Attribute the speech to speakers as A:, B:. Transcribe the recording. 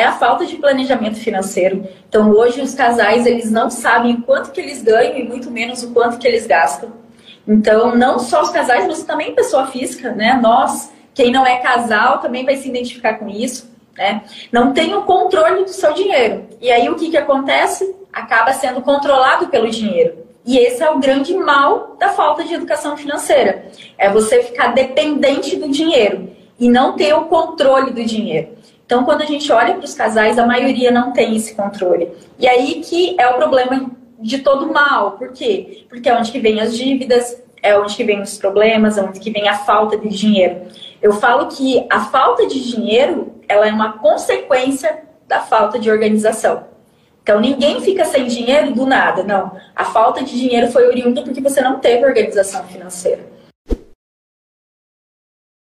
A: é a falta de planejamento financeiro. Então, hoje os casais, eles não sabem o quanto que eles ganham e muito menos o quanto que eles gastam. Então, não só os casais, mas também pessoa física, né? Nós, quem não é casal, também vai se identificar com isso, né? Não tem o controle do seu dinheiro. E aí, o que que acontece? Acaba sendo controlado pelo dinheiro. E esse é o grande mal da falta de educação financeira. É você ficar dependente do dinheiro e não ter o controle do dinheiro. Então, quando a gente olha para os casais, a maioria não tem esse controle. E aí que é o problema de todo mal. Por quê? Porque é onde que vem as dívidas, é onde que vem os problemas, é onde que vem a falta de dinheiro. Eu falo que a falta de dinheiro, ela é uma consequência da falta de organização. Então ninguém fica sem dinheiro do nada, não. A falta de dinheiro foi oriunda porque você não teve organização financeira.